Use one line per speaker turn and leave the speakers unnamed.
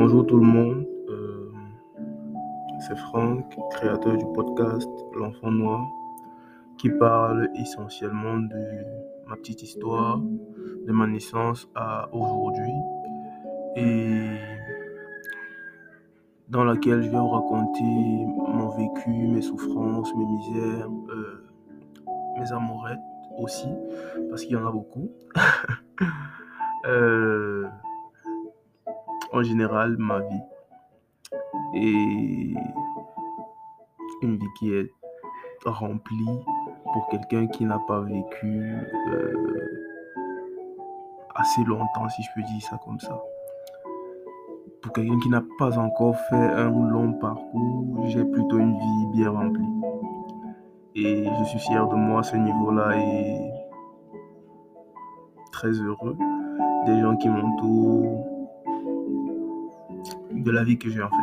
Bonjour tout le monde, euh, c'est Franck, créateur du podcast L'enfant noir, qui parle essentiellement de ma petite histoire, de ma naissance à aujourd'hui, et dans laquelle je vais vous raconter mon vécu, mes souffrances, mes misères, euh, mes amourettes aussi, parce qu'il y en a beaucoup. Euh, en général, ma vie. Et une vie qui est remplie pour quelqu'un qui n'a pas vécu euh, assez longtemps, si je peux dire ça comme ça. Pour quelqu'un qui n'a pas encore fait un long parcours, j'ai plutôt une vie bien remplie. Et je suis fier de moi à ce niveau-là et très heureux des gens qui m'entourent, de la vie que j'ai en fait.